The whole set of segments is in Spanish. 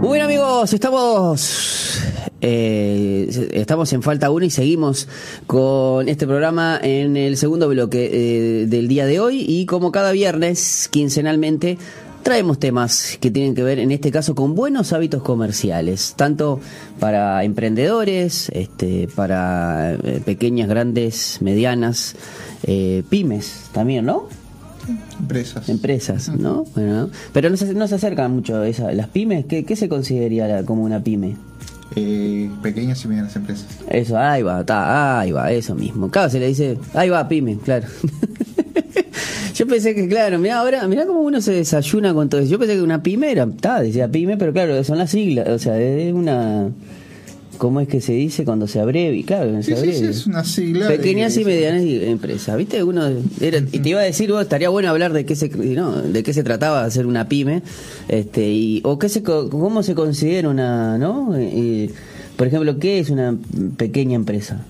Bueno amigos, estamos eh, estamos en falta 1 y seguimos con este programa en el segundo bloque eh, del día de hoy y como cada viernes quincenalmente traemos temas que tienen que ver en este caso con buenos hábitos comerciales, tanto para emprendedores, este, para eh, pequeñas, grandes, medianas, eh, pymes también, ¿no? Empresas. Empresas, ¿no? Bueno, pero no se, no se acercan mucho a esa, las pymes. ¿Qué, qué se consideraría como una pyme? Eh, pequeñas y medianas empresas. Eso, ahí va, está, ahí va, eso mismo. Claro, se le dice, ahí va, pyme, claro. Yo pensé que, claro, mira ahora, mira cómo uno se desayuna con todo eso. Yo pensé que una pyme era, está, decía pyme, pero claro, son las siglas, o sea, es una, ¿cómo es que se dice cuando se abrevia? Claro, se Sí, sí, es una sigla. de- Pequeñas y medianas empresas, ¿viste? Uno era- y te iba a decir, vos, estaría bueno hablar de qué se no, de qué se trataba de hacer una pyme, este y o qué se cómo se considera una, ¿no? Y, por ejemplo, ¿qué es una pequeña empresa?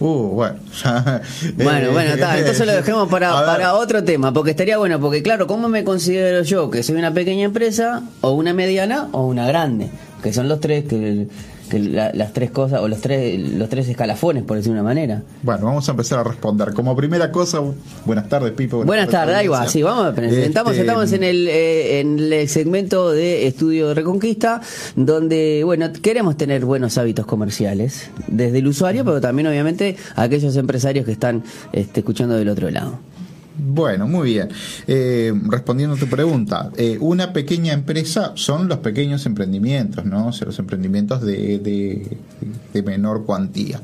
Uh, bueno. Bueno, eh, bueno, está, entonces lo dejemos para, para otro tema, porque estaría bueno, porque claro, ¿cómo me considero yo? ¿Que soy una pequeña empresa, o una mediana, o una grande? Que son los tres, que, que la- las tres cosas, o los tres, los tres escalafones, por decir una manera. Bueno, vamos a empezar a responder. Como primera cosa, buenas tardes, Pipo. Buenas tardes, ahí va, sí, vamos a presentamos, Este, estamos en el, eh, en el segmento de Estudio de Reconquista, donde, bueno, queremos tener buenos hábitos comerciales, desde el usuario, pero también obviamente aquellos empresarios que están este, escuchando del otro lado. Bueno, muy bien. Eh, respondiendo a tu pregunta, eh, una pequeña empresa son los pequeños emprendimientos, ¿no? O sea, los emprendimientos de, de, de menor cuantía.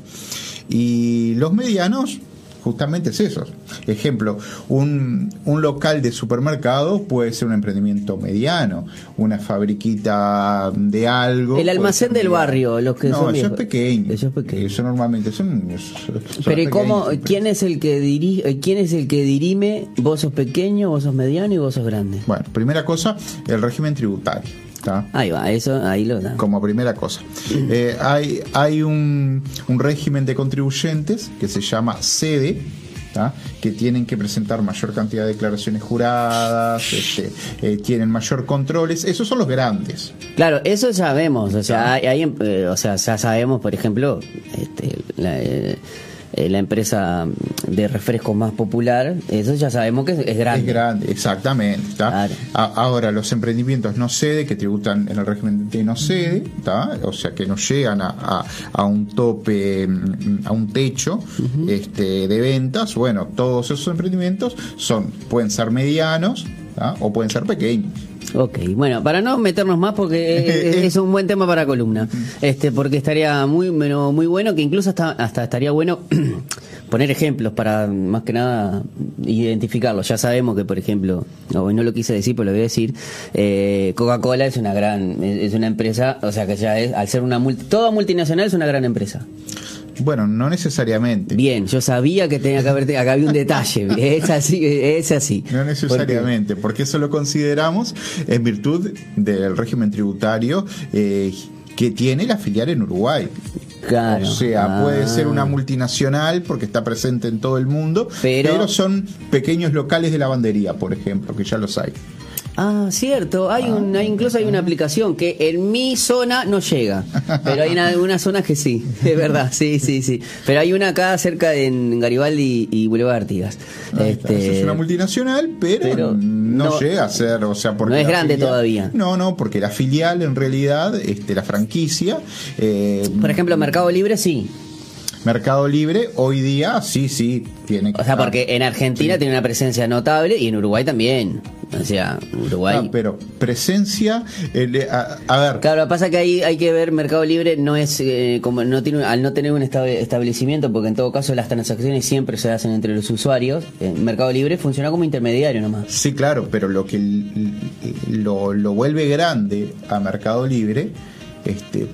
Y los medianos, justamente es eso. Ejemplo, un, un local de supermercado puede ser un emprendimiento mediano, una fabriquita de algo. El almacén del mediano. barrio, los que no, son eso es pequeño. Eso es pequeño. Eso normalmente son. son Pero ¿y cómo, quién es el que dirige, quién es el que dirime? ¿Vos sos pequeño, vos sos mediano y vos sos grande? Bueno, primera cosa, el régimen tributario. ¿Tá? Ahí va, eso, ahí lo da. Como primera cosa. Eh, hay hay un, un régimen de contribuyentes que se llama sede. ¿tá? que tienen que presentar mayor cantidad de declaraciones juradas, este, eh, tienen mayor controles, esos son los grandes. Claro, eso sabemos, o sea, hay, hay, eh, o sea, ya sabemos, por ejemplo, este, la, eh, la empresa de refrescos más popular, eso ya sabemos que es, es grande. Es grande, exactamente. ¿tá? Claro. A- ahora, los emprendimientos no sede, que tributan en el régimen de no sede, ¿tá? o sea, que no llegan a, a- a un tope, mm, a un techo este, de ventas, bueno, todos esos emprendimientos son pueden ser medianos ¿tá? o pueden ser pequeños. Ok, bueno, para no meternos más porque es, es un buen tema para columna, este, porque estaría muy, bueno, muy bueno que incluso hasta, hasta estaría bueno poner ejemplos para más que nada identificarlos. Ya sabemos que, por ejemplo, no, no lo quise decir, pero lo voy a decir, eh, Coca-Cola es una gran, es una empresa, o sea que ya es, al ser una multi, toda multinacional es una gran empresa. Bueno, no necesariamente. Bien, yo sabía que tenía que haber, acá había un detalle, es así, es así. No necesariamente, porque eso lo consideramos en virtud del régimen tributario eh, que tiene la filial en Uruguay. Claro. O sea, puede Ah. ser una multinacional porque está presente en todo el mundo, Pero- pero, son pequeños locales de lavandería, por ejemplo, que ya los hay. Ah, cierto. Hay un, hay- incluso hay una aplicación que en mi zona no llega, pero hay algunas zonas que sí. Es verdad, sí, sí, sí. Pero hay una acá cerca de en Garibaldi y Boulevard Artigas. Ahí está. Este, es una multinacional, pero, pero no, no- llega a ser, o sea, porque no es grande filial- todavía. No, no, porque la filial en realidad, este, la franquicia, eh, por ejemplo, Mercado Libre sí. Mercado Libre hoy día sí, sí tiene que O sea, estar. porque en Argentina tiene una presencia notable y en Uruguay también. O sea, Uruguay. Ah, pero presencia, eh, a, a ver, Claro, lo que pasa es que ahí hay que ver Mercado Libre no es eh, como no tiene al no tener un estable- establecimiento porque en todo caso las transacciones siempre se hacen entre los usuarios. eh, Mercado Libre funciona como intermediario nomás. sí, claro, pero lo que lo, lo vuelve grande a Mercado Libre, este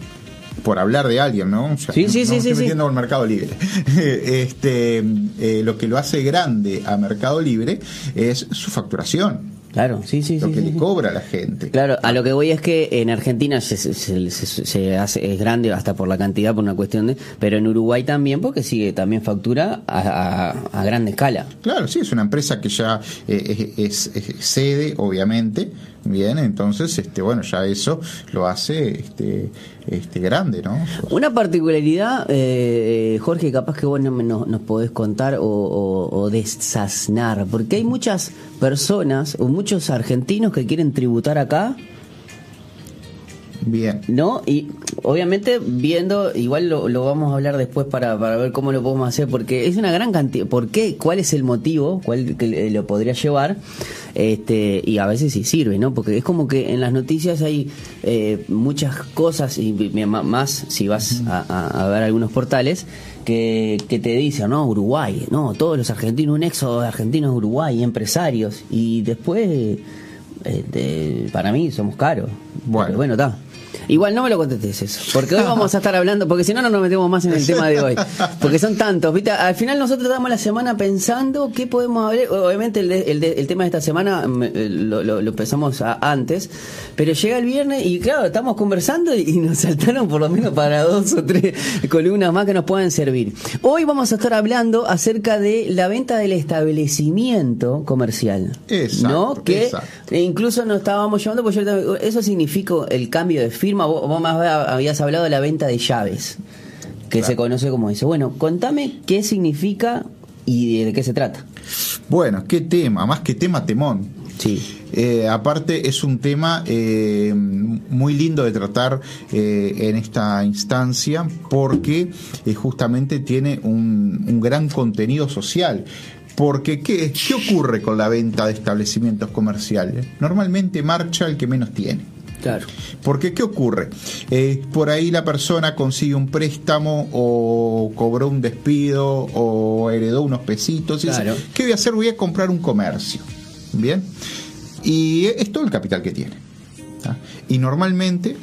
por hablar de alguien, ¿no? O sea, Sí, no- sí, no sí, sí, estoy sí. metiendo con Mercado Libre. este, eh, lo que lo hace grande a Mercado Libre es su facturación, Claro, sí, sí, lo sí. que sí, le sí. cobra a la gente. Claro, a lo que voy es que en Argentina se, se- se- se- se hace, es grande hasta por la cantidad, por una cuestión de... Pero en Uruguay también, porque sigue también factura a, a, a grande escala. Claro, sí, es una empresa que ya eh, es, es- es sede, obviamente, Bien, entonces, este, bueno, ya eso lo hace este, este grande, ¿no? Una particularidad, eh, Jorge, capaz que vos nos, nos podés contar o, o, o desasnar, porque hay muchas personas o muchos argentinos que quieren tributar acá Bien. ¿No? Y obviamente viendo, igual lo, lo vamos a hablar después para, para, ver cómo lo podemos hacer, porque es una gran cantidad. ¿Por qué? ¿Cuál es el motivo? ¿Cuál que lo podría llevar? Este, y a veces sí sirve, ¿no? Porque es como que en las noticias hay eh, muchas cosas, y más si vas a, a, ver algunos portales, que, que, te dicen, no, Uruguay, no, todos los argentinos, un éxodo de argentinos Uruguay, empresarios, y después, este, para mí, somos caros. Bueno, Pero bueno, está. Igual no me lo contestes eso, porque hoy vamos a estar hablando, porque si no, no nos metemos más en el tema de hoy. Porque son tantos, ¿viste? Al final nosotros estamos la semana pensando qué podemos hablar. Obviamente el, el, el tema de esta semana lo, lo, lo empezamos a, antes, pero llega el viernes y claro, estamos conversando y, y, nos saltaron por lo menos para dos o tres columnas más que nos puedan servir. Hoy vamos a estar hablando acerca de la venta del establecimiento comercial. Exacto, ¿No? Que exacto. incluso nos estábamos llevando, pues yo, eso significa el cambio de firma. Vos, vos, más habías hablado de la venta de llaves, que claro. se conoce como eso. Bueno, contame qué significa y de qué se trata. Bueno, qué tema, más que tema, temón. Sí. Eh, aparte es un tema eh, muy lindo de tratar eh, en esta instancia porque eh, justamente tiene un, un, gran contenido social. Porque ¿qué, ¿qué ocurre con la venta de establecimientos comerciales? Normalmente marcha el que menos tiene. Claro. Porque ¿qué ocurre? Eh, por ahí la persona consigue un préstamo o cobró un despido o heredó unos pesitos. Y claro. dice, ¿qué voy a hacer? Voy a comprar un comercio. Bien. Y es todo el capital que tiene. Y normalmente,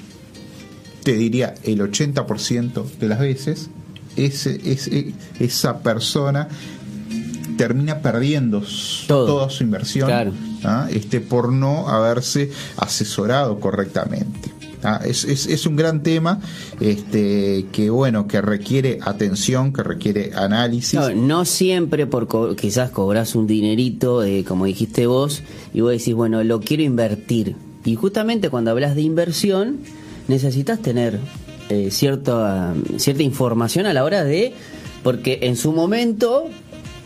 te diría el 80% de las veces, ese, ese, esa persona termina perdiendo Todo. toda su inversión claro. ¿ah? este, por no haberse asesorado correctamente. ¿ah? Es, es, es, un gran tema este, que bueno que requiere atención, que requiere análisis. No, no siempre por co quizás cobras un dinerito, eh, como dijiste vos, y vos decís, bueno, lo quiero invertir. Y justamente cuando hablas de inversión, necesitas tener eh, cierta, cierta información a la hora de... Porque en su momento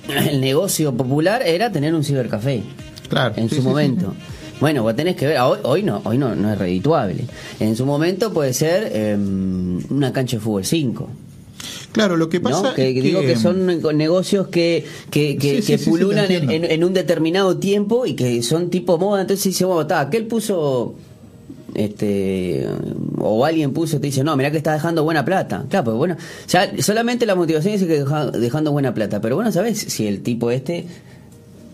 el negocio popular era tener un cibercafé. Claro. En sí, su sí, momento. Sí, bueno, vos tenés que ver, hoy, hoy no, hoy no, no es redituable. En su momento puede ser eh, una cancha de fútbol 5. Claro, lo que pasa es que digo que son negocios que, que, que, sí, que sí, pululan sí, en, en, un determinado tiempo y que son tipo moda, entonces dice, bueno, está, aquel puso este o alguien puso te dice no mira que está dejando buena plata claro pues bueno ya solamente la motivación dice que deja, dejando buena plata pero bueno sabes si el tipo este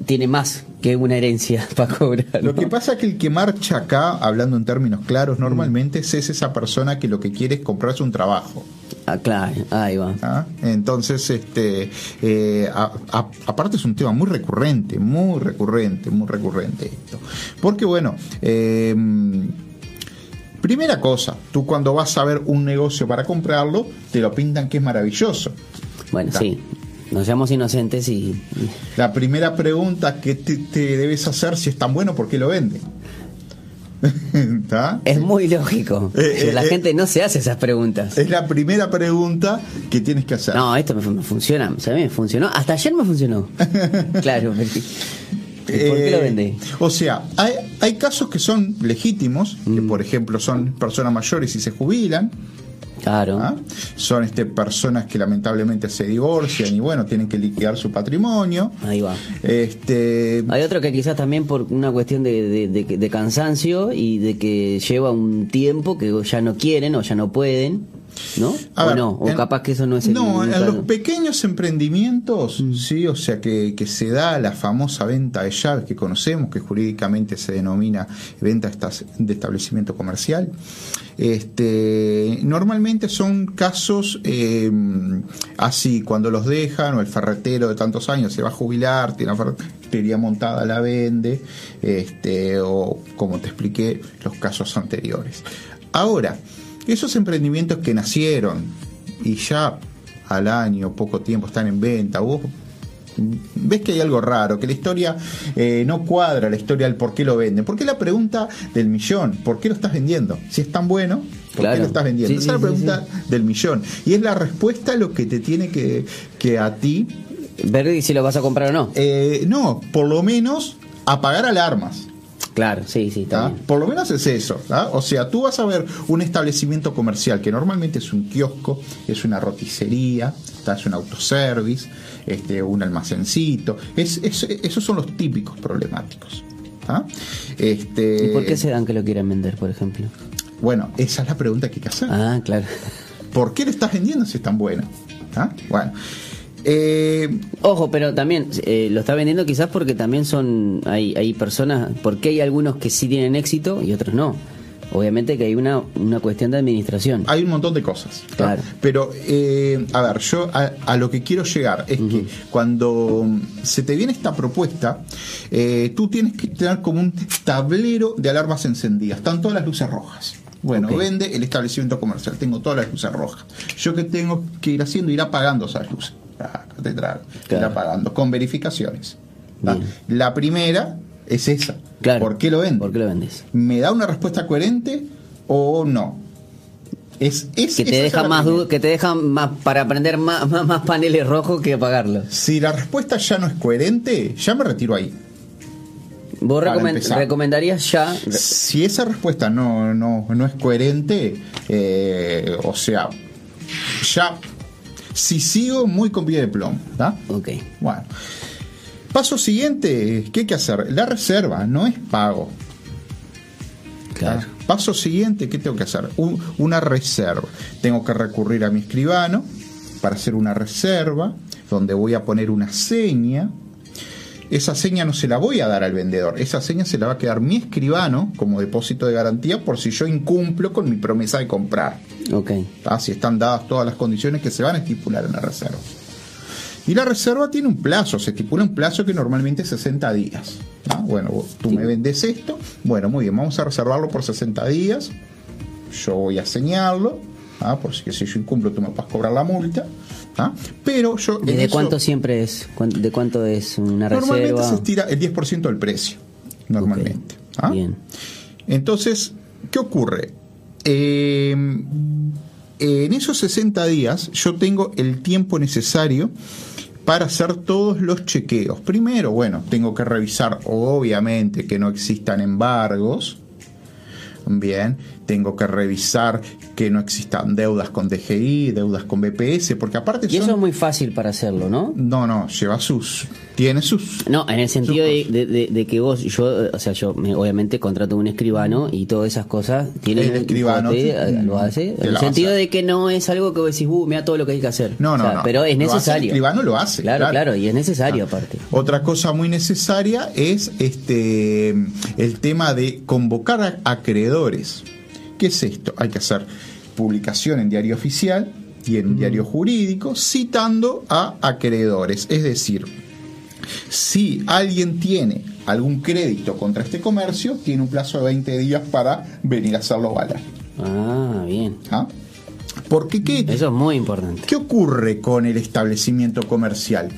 tiene más que una herencia para cobrar. ¿no? Lo que pasa es que el que marcha acá, hablando en términos claros, normalmente mm. es esa persona que lo que quiere es comprarse un trabajo. Ah, claro, ahí va. ¿Ah? Entonces, este, eh, a, a, aparte es un tema muy recurrente, muy recurrente, muy recurrente esto. Porque bueno, eh, primera cosa, tú cuando vas a ver un negocio para comprarlo, te lo pintan que es maravilloso. Bueno, sí, nos llamamos inocentes y... La primera pregunta que te, te debes hacer si es tan bueno, ¿por qué lo venden? es sí. muy lógico. Eh, eh, la eh, gente no se hace esas preguntas. Es la primera pregunta que tienes que hacer. No, esto me, me funciona. O sea, me funcionó. Hasta ayer me funcionó. claro. ¿Por qué lo vendé? O sea, hay, hay casos que son legítimos, mm. que por ejemplo son personas mayores y se jubilan. Claro. ¿Ah? Son este, personas que lamentablemente se divorcian y bueno, tienen que liquidar su patrimonio. Ahí va. Este... Hay otro que quizás también por una cuestión de, de, de, de cansancio y de que lleva un tiempo que ya no quieren o ya no pueden. ¿No? A o ver, no, o en, capaz que eso no es el No, en los pequeños emprendimientos, mm. sí, o sea que, que, se da la famosa venta de llaves que conocemos, que jurídicamente se denomina venta de establecimiento comercial. Este, normalmente son casos eh, así, cuando los dejan, o el ferretero de tantos años se va a jubilar, tiene una ferretería montada, la vende, este, o como te expliqué, los casos anteriores. Ahora, esos emprendimientos que nacieron y ya al año, poco tiempo están en venta, vos ves que hay algo raro, que la historia eh, no cuadra, la historia del por qué lo venden. ¿Por qué la pregunta del millón? ¿Por qué lo estás vendiendo? Si es tan bueno, ¿por Claro. qué lo estás vendiendo? Sí, Esa sí, es la sí, pregunta del millón. Y es la respuesta a lo que te tiene que, que a ti, Ver si lo vas a comprar o no. eh, no, por lo menos apagar alarmas. Claro, sí, sí, bien. Por lo menos es eso. ¿tá? O sea, tú vas a ver un establecimiento comercial que normalmente es un kiosco, es una roticería, ¿tá? es un autoservice, este, un almacencito. Es, es- esos son los típicos problemáticos. ¿tá? Este, ¿Y por qué se dan que lo quieran vender, por ejemplo? Bueno, esa es la pregunta que hay que hacer. Ah, claro. ¿Por qué le estás vendiendo si es tan bueno? ¿tá? Bueno. Eh, Ojo, pero también eh, lo está vendiendo quizás porque también son hay, hay personas, porque hay algunos que sí tienen éxito y otros no. Obviamente que hay una, una cuestión de administración. hay un montón de cosas. ¿tá? Claro. Pero, eh, a ver, yo a, a lo que quiero llegar es que cuando se te viene esta propuesta, eh, tú tienes que tener como un tablero de alarmas encendidas. Están todas las luces rojas. Bueno, vende el establecimiento comercial. Tengo todas las luces rojas. Yo que tengo que ir haciendo, ir apagando esas luces. Te trago. Ir Claro. apagando con verificaciones. La primera es esa. Claro. ¿Por qué lo vende? ¿Por qué lo vendes? ¿Me da una respuesta coherente o no? Es, es- Que te deja más que te deja más para prender más, más, más paneles rojos que apagarlos. Si la respuesta ya no es coherente, ya me retiro ahí. ¿Vos empezar. recomendarías ya? Si esa respuesta no, no, no es coherente, eh, o sea, ya, si sigo muy con pie de plomo, ¿tá? Ok. Bueno. Paso siguiente, ¿qué hay que hacer? La reserva no es pago. Claro. Paso siguiente, ¿qué tengo que hacer? Un- una reserva. Tengo que recurrir a mi escribano para hacer una reserva, donde voy a poner una seña. Esa seña no se la voy a dar al vendedor, esa seña se la va a quedar mi escribano como depósito de garantía por si yo incumplo con mi promesa de comprar. Ok. ¿tá? Si están dadas todas las condiciones que se van a estipular en la reserva. Y la reserva tiene un plazo, se estipula un plazo que normalmente es 60 días. ¿tá? Bueno, tú me vendes esto, bueno, muy bien, vamos a reservarlo por 60 días. Yo voy a señalarlo, ¿tá? por si, que si yo incumplo tú me puedes cobrar la multa. ¿tá? Pero yo... ¿Y de eso- cuánto siempre es? ¿Cuán- ¿De cuánto es una Normalmente reserva? se estira el 10% del precio. Normalmente. ¿ah? Bien. Entonces, ¿qué ocurre? Eh, en esos 60 días yo tengo el tiempo necesario para hacer todos los chequeos. Primero, bueno, tengo que revisar obviamente que no existan embargos. Bien, tengo que revisar que no existan deudas con DGI, deudas con BPS, porque aparte Y eso es muy fácil para hacerlo, ¿no? No, no, lleva sus... Tiene sus... No, en el sentido de, de- de- de que vos, yo, o sea, yo me- obviamente contrato un escribano y todas esas cosas tienen El escribano te- lo hace. En el sentido de que no es algo que vos decís, uh, mira todo lo que hay que hacer. No, no, O sea, no. Pero es hace el necesario. escribano lo hace, Claro, claro. claro, y es necesario Ah. aparte. Otra cosa muy necesaria es este el tema de convocar a acreedores. ¿Qué es esto? Hay que hacer publicación en diario oficial y en diario jurídico citando a acreedores. Es decir, si alguien tiene algún crédito contra este comercio, tiene un plazo de 20 días para venir a hacerlo valer. Ah, bien. ¿Ah? Porque qué, Eso es muy importante. ¿Qué ocurre con el establecimiento comercial?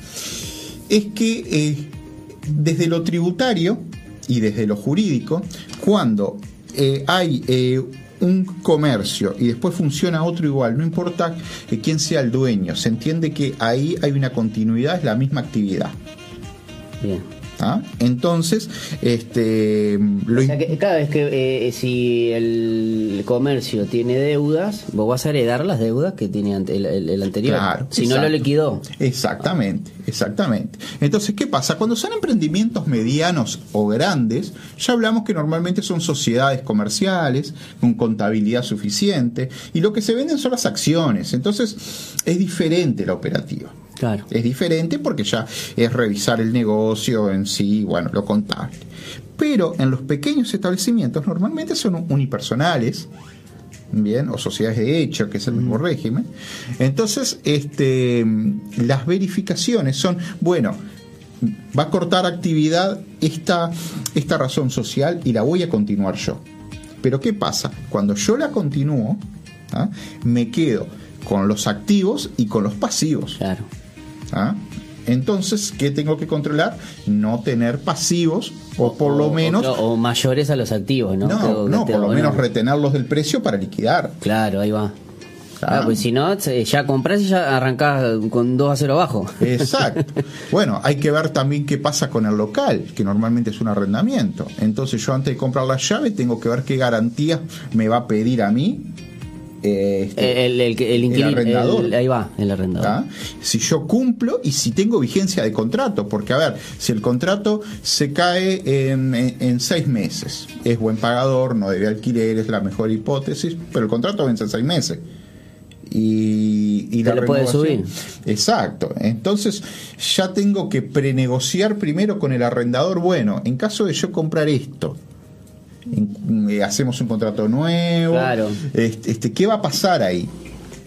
Es que eh, desde lo tributario y desde lo jurídico, cuando eh, hay eh, un comercio y después funciona otro igual, no importa quién sea el dueño, se entiende que ahí hay una continuidad, es la misma actividad. Bien. ¿Ah? Entonces, este, lo O sea que cada vez que eh, si el comercio tiene deudas, vos vas a heredar las deudas que tiene el, el- el anterior. Claro, si no lo liquidó. Exactamente, exactamente. Entonces, ¿qué pasa? Cuando son emprendimientos medianos o grandes, ya hablamos que normalmente son sociedades comerciales con contabilidad suficiente y lo que se venden son las acciones. Entonces, es diferente la operativa. Claro. Es diferente porque ya es revisar el negocio en sí, bueno, lo contable. Pero en los pequeños establecimientos normalmente son unipersonales, bien, o sociedades de hecho, que es el mismo régimen. Entonces, este, las verificaciones son, bueno, va a cortar actividad esta, esta razón social y la voy a continuar yo. Pero ¿qué pasa? Cuando yo la continúo, ¿ah? me quedo con los activos y con los pasivos. Claro. ¿Ah? Entonces, ¿qué tengo que controlar? No tener pasivos o por lo menos... O, mayores a los activos, ¿no? No, no por lo menos retenerlos del precio para liquidar. Claro, ahí va. Ah, pues si no, ya compras y ya arrancás con 2 a 0 abajo. Exacto. bueno, hay que ver también qué pasa con el local, que normalmente es un arrendamiento. Entonces yo antes de comprar la llave tengo que ver qué garantías me va a pedir a mí este, el, el, arrendador. ahí va, el arrendador. Si yo cumplo y si tengo vigencia de contrato, porque a ver, si el contrato se cae en, en, seis meses, es buen pagador, no debe alquiler, es la mejor hipótesis, pero el contrato vence en seis meses y, y la puede subir. Exacto. Entonces ya tengo que prenegociar primero con el arrendador. Bueno, en caso de yo comprar esto, eh, hacemos un contrato nuevo. Claro. Este, este, ¿Qué va a pasar ahí?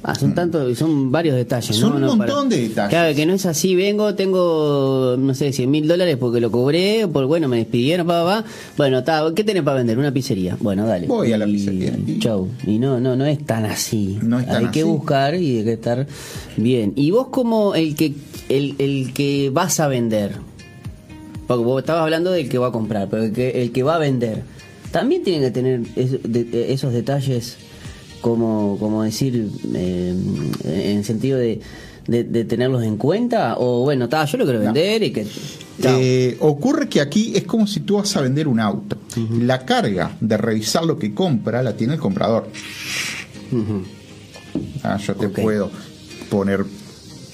Ah, son tantos, son varios detalles. Son un montón de detalles. Claro, que no es así, vengo, tengo, no sé, 100 mil dólares porque lo cobré, por bueno, me despidieron, pa, pa, Bueno, ¿qué tenés para vender? Una pizzería. Bueno, dale. Voy a la pizzería. Chau. Y no, no, no es tan así. No es tan hay que buscar y hay que estar bien. Y vos como el que, el, el que vas a vender, porque vos estabas hablando del que va a comprar, pero el que, el que va a vender, también tiene que tener esos detalles como, como decir, eh, en sentido de, de, tenerlos en cuenta? O bueno, está yo lo quiero vender y que... Eh, ocurre que aquí es como si tú vas a vender un auto. La carga de revisar lo que compra la tiene el comprador. ah, yo te puedo poner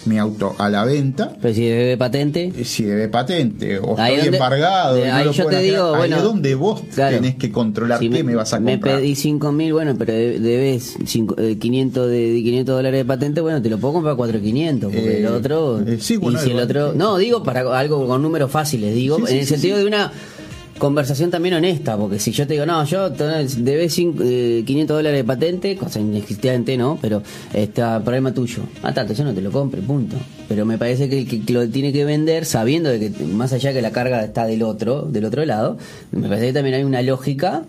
mi auto a la venta. Pero si debe patente. Eh, si debe patente o estoy embargado. ahí yo te digo, bueno. Ahí es donde vos tenés que controlar qué me, vas a comprar. Me pedí 5 mil, bueno, pero debes 500 eh, de 500 dólares de patente, bueno, te lo puedo comprar a 4,500. Porque el eh, otro. sí, bueno, y si el otro. No, digo para algo con números fáciles, digo, en el sentido de una conversación también honesta, porque si yo te digo, no, yo debes 500 eh, dólares de patente, cosa inexistente, ¿no? Pero está problema tuyo. Ah, tanto, yo no te lo compre, punto. Pero me parece que el que lo tiene que vender, sabiendo de que más allá que la carga está del otro, del otro lado, me parece que también hay una lógica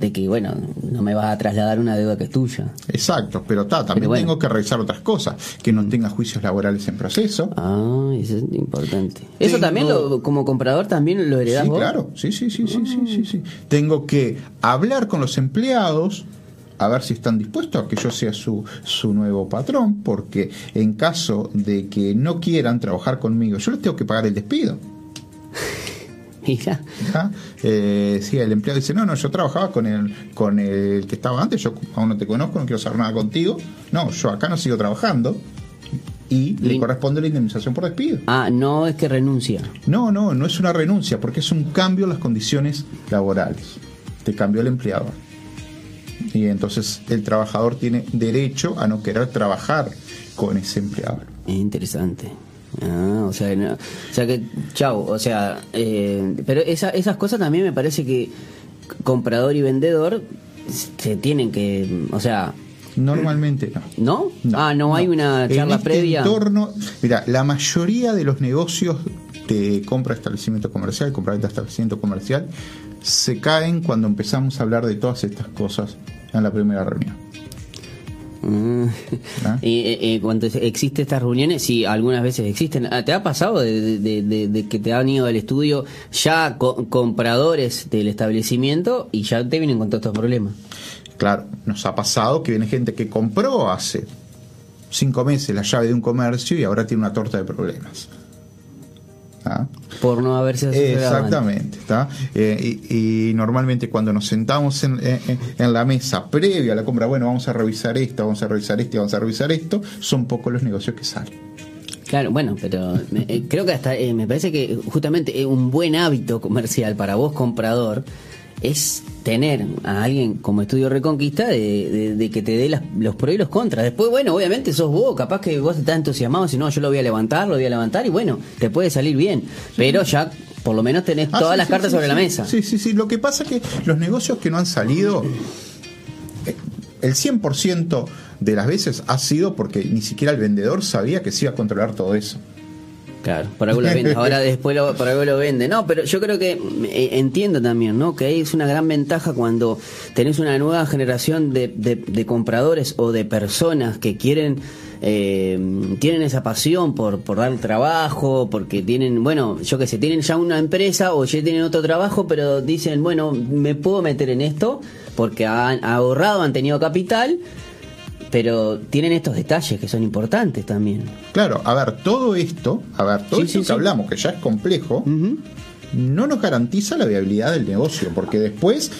de que, bueno, no me vas a trasladar una deuda que es tuya. Exacto, pero ta, también tengo que revisar otras cosas, que no tenga juicios laborales en proceso. Ah, eso es importante. ¿Eso también, lo, como comprador, también lo heredás sí, claro, sí, sí, sí, sí, sí, sí, sí. Tengo que hablar con los empleados, a ver si están dispuestos a que yo sea su, su nuevo patrón, porque en caso de que no quieran trabajar conmigo, yo les tengo que pagar el despido. Eh, sí, el empleado dice, no, no, yo trabajaba con el, con el que estaba antes, yo aún no te conozco, no quiero saber nada contigo. No, yo acá no sigo trabajando y le corresponde la indemnización por despido. Ah, no es que renuncia. No, no, no es una renuncia, porque es un cambio en las condiciones laborales. Te cambió el empleador. Y entonces el trabajador tiene derecho a no querer trabajar con ese empleador. Interesante. Ah, o sea, o sea que, chau, o sea, eh, pero esa, esas cosas también me parece que comprador y vendedor se tienen que, o sea... Normalmente no. ¿No? ah, no, hay una charla este previa. Entorno, mira, la mayoría de los negocios de compra de establecimiento comercial, compra de establecimiento comercial, se caen cuando empezamos a hablar de todas estas cosas en la primera reunión. ¿Ah? Y, eh, eh, cuando existen estas reuniones, sí, algunas veces existen. Ah, ¿Te ha pasado de, que te han ido al estudio ya compradores del establecimiento y ya te vienen con todos estos problemas? Claro, nos ha pasado que viene gente que compró hace cinco meses la llave de un comercio y ahora tiene una torta de problemas. ¿Ah? Por no haberse asesorado Exactamente. ¿está? Eh, y, normalmente cuando nos sentamos en, la mesa previa a la compra, bueno, vamos a revisar esto, vamos a revisar esto, vamos a revisar esto, son pocos los negocios que salen. Claro, bueno, pero eh, creo que hasta eh, me parece que justamente un buen hábito comercial para vos comprador es tener a alguien como estudio Reconquista de, que te dé los pros y los contras. Después, bueno, obviamente sos vos, capaz que vos estás entusiasmado, si no, yo lo voy a levantar, lo voy a levantar y bueno, te puede salir bien. Pero ya por lo menos tenés ah, todas las cartas sobre la mesa. Sí, sí, sí. Lo que pasa es que los negocios que no han salido, eh, el 100% de las veces ha sido porque ni siquiera el vendedor sabía que se iba a controlar todo eso. Claro, por algo lo vende. Ahora después lo, por algo lo vende. No, pero yo creo que eh, entiendo también, ¿no? Que es una gran ventaja cuando tenés una nueva generación de, de, compradores o de personas que quieren eh, tienen esa pasión por, por dar trabajo, porque tienen, bueno, yo qué sé, tienen ya una empresa o ya tienen otro trabajo, pero dicen, bueno, me puedo meter en esto porque han ahorrado, han tenido capital pero tienen estos detalles que son importantes también. Claro, a ver, todo esto, a ver, todo esto que hablamos, que ya es complejo, no nos garantiza la viabilidad del negocio, porque después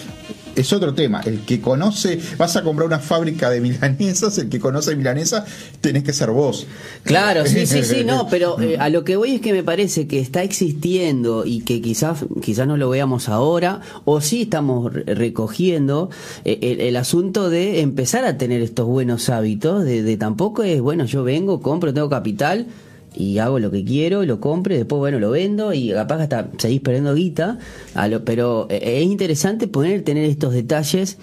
es otro tema. El que conoce, vas a comprar una fábrica de milanesas, el que conoce milanesa, tenés que ser vos. Claro, sí, sí, sí, no, pero eh, a lo que voy es que me parece que está existiendo y que quizás, quizás no lo veamos ahora, o sí estamos recogiendo eh, el, asunto de empezar a tener estos buenos hábitos, de, de tampoco es, bueno, yo vengo, compro, tengo capital y hago lo que quiero, lo compro y después, bueno, lo vendo y capaz hasta seguís perdiendo guita. pero eh, es interesante poder tener estos detalles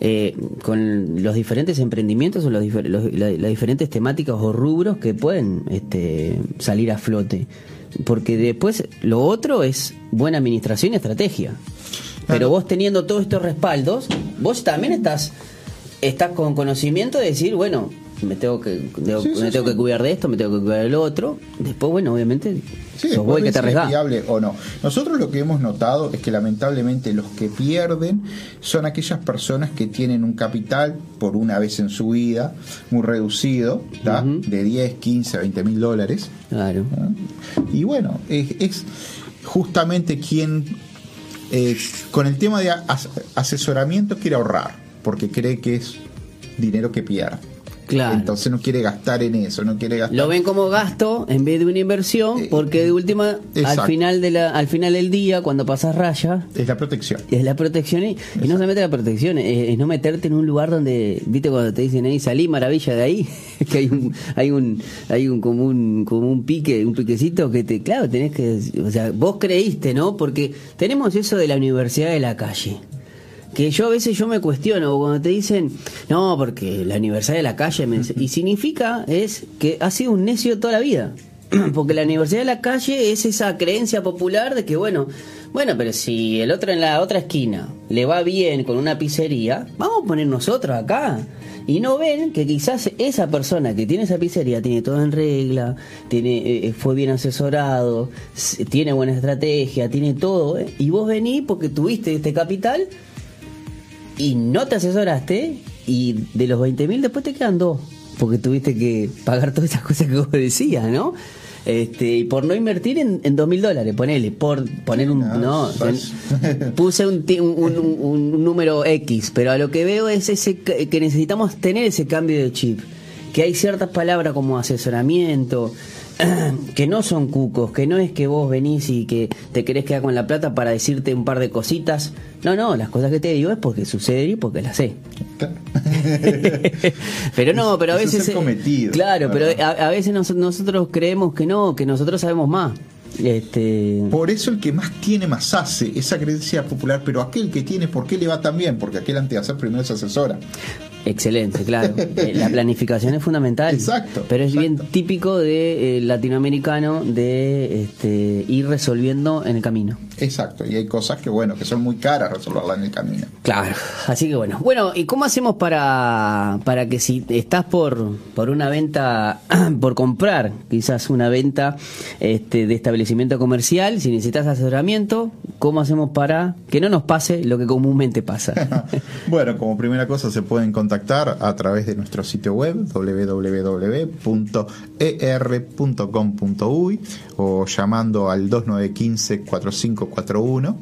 eh, con los diferentes emprendimientos o los, las diferentes temáticas o rubros que pueden este, salir a flote. Porque después lo otro es buena administración y estrategia. Pero vos teniendo todos estos respaldos, vos también estás, estás con conocimiento de decir, bueno, me tengo que me tengo que cuidar de esto, me tengo que cuidar del otro. Después, bueno, obviamente, sos vos que te viable o no. Nosotros lo que hemos notado es que lamentablemente los que pierden son aquellas personas que tienen un capital por una vez en su vida muy reducido, de 10, 15, 20 mil dólares. Claro. Y bueno, es, justamente quien eh, con el tema de asesoramiento quiere ahorrar, porque cree que es dinero que Entonces no quiere gastar en eso, no quiere gastar. Lo ven como gasto en vez de una inversión, eh, porque de última, al final de la, al final del día, cuando pasas raya, es la protección. Es la protección y, no se mete la protección, es, no meterte en un lugar donde, viste cuando te dicen ahí salí maravilla de ahí, que hay un, hay un, hay un como un, como un pique, un piquecito que te, claro, tenés que, o sea, vos creíste, ¿no? Porque tenemos eso de la universidad de la calle que yo a veces yo me cuestiono cuando te dicen, no, porque la Universidad de la Calle, y significa es que ha sido un necio toda la vida. Porque la Universidad de la Calle es esa creencia popular de que, bueno, bueno, pero si el otro en la otra esquina le va bien con una pizzería, vamos a poner nosotros acá. Y no ven que quizás esa persona que tiene esa pizzería tiene todo en regla, tiene eh, eh, fue bien asesorado, tiene buena estrategia, tiene todo, ¿eh? y vos venís porque tuviste este capital y no te asesoraste y de los 20 mil después te quedan dos, porque tuviste que pagar todas esas cosas que vos decías, ¿no? Este, y por no invertir en, dos mil dólares, ponele, por poner un. No, puse un, un, número X, pero a lo que veo es ese que necesitamos tener ese cambio de chip. Que hay ciertas palabras como asesoramiento, que no son cucos, que no es que vos venís y que te querés quedar con la plata para decirte un par de cositas. No, no, las cosas que te digo es porque sucede y porque las sé. pero no, pero a veces... claro, pero a, veces nosotros creemos que no, que nosotros sabemos más. Este... Por eso el que más tiene más hace esa creencia popular, pero aquel que tiene, ¿por qué le va tan bien? Porque aquel antes de hacer primero se asesora. Excelente, claro. Eh, la planificación es fundamental. Exacto. Pero es bien típico de eh, latinoamericano de este, ir resolviendo en el camino. Exacto. Y hay cosas que, bueno, que son muy caras resolverla en el camino. Claro. Así que bueno. Bueno, ¿y cómo hacemos para, para que si estás por, por una venta, por comprar quizás una venta este, de establecimiento comercial, si necesitas asesoramiento, ¿cómo hacemos para que no nos pase lo que comúnmente pasa? bueno, como primera cosa se pueden encontrar contactar a través de nuestro sitio web www.er.com.uy o llamando al 2915 4541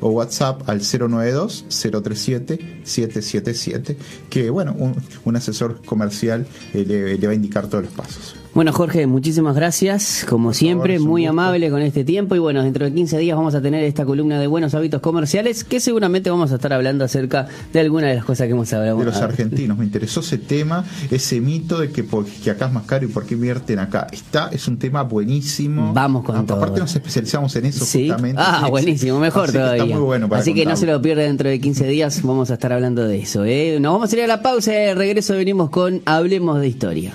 o WhatsApp al 092 037 777 que bueno un, asesor comercial eh, le va a indicar todos los pasos. Bueno, Jorge, muchísimas gracias. Como siempre, muy amable con este tiempo. Y bueno, dentro de 15 días vamos a tener esta columna de buenos hábitos comerciales que seguramente vamos a estar hablando acerca de algunas de las cosas que hemos hablado. De los argentinos. Me interesó ese tema, ese mito de que, que acá es más caro y por qué invierten acá. Está, es un tema buenísimo. Vamos con ah, todo. Aparte nos especializamos en eso ¿Sí? Ah, buenísimo, mejor todavía. está muy bueno Así que no se lo pierda dentro de 15 días. Vamos a estar hablando de eso. ¿eh? Nos vamos a ir a la pausa. De regreso venimos con Hablemos de Historia.